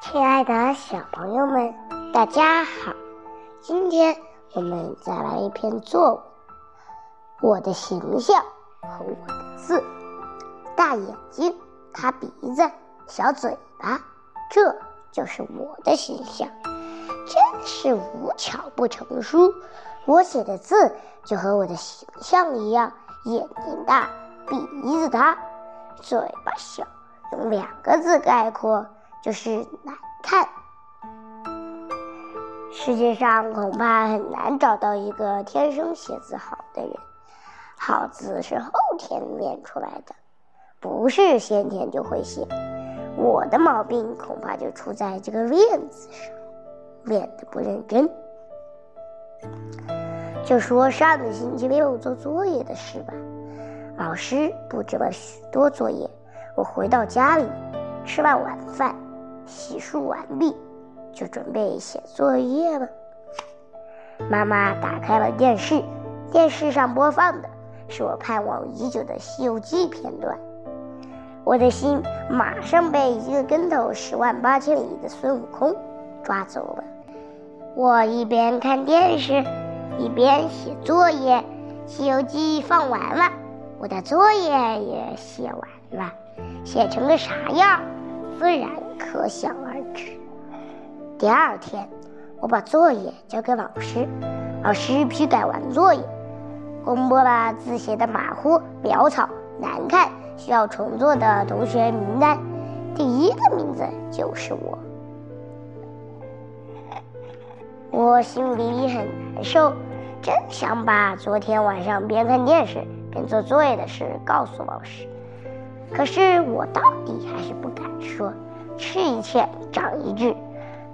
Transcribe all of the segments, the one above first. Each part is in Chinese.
亲爱的小朋友们，大家好！今天我们再来一篇作文。我的形象和我的字：大眼睛，塌鼻子，小嘴巴，这就是我的形象。真是无巧不成书，我写的字就和我的形象一样：眼睛大，鼻子大，嘴巴小。用两个字概括。就是难看。世界上恐怕很难找到一个天生写字好的人。好字是后天练出来的，不是先天就会写。我的毛病恐怕就出在这个“练”字上，练的不认真。就说上个星期六做作业的事吧，老师布置了许多作业，我回到家里，吃完晚饭。洗漱完毕，就准备写作业了。妈妈打开了电视，电视上播放的是我盼望已久的《西游记》片段。我的心马上被一个跟头十万八千里的孙悟空抓走了。我一边看电视，一边写作业，《西游记》放完了，我的作业也写完了，写成个啥样？自然可想而知。第二天，我把作业交给老师，老师批改完作业，公布了字写的马虎、潦草、难看，需要重做的同学名单。第一个名字就是我，我心里很难受，真想把昨天晚上边看电视边做作业的事告诉老师。可是我到底还是不敢说，吃一堑长一智。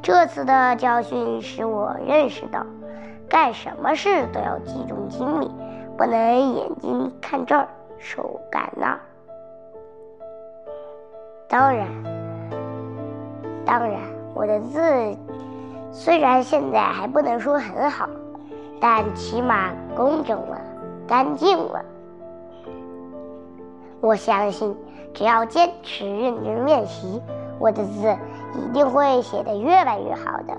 这次的教训使我认识到，干什么事都要集中精力，不能眼睛看这儿，手干那。当然，当然，我的字虽然现在还不能说很好，但起码工整了，干净了。我相信，只要坚持认真练习，我的字一定会写得越来越好的。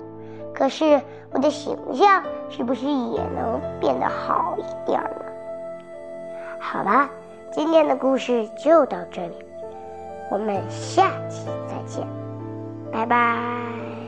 可是，我的形象是不是也能变得好一点呢？好了，今天的故事就到这里，我们下期再见，拜拜。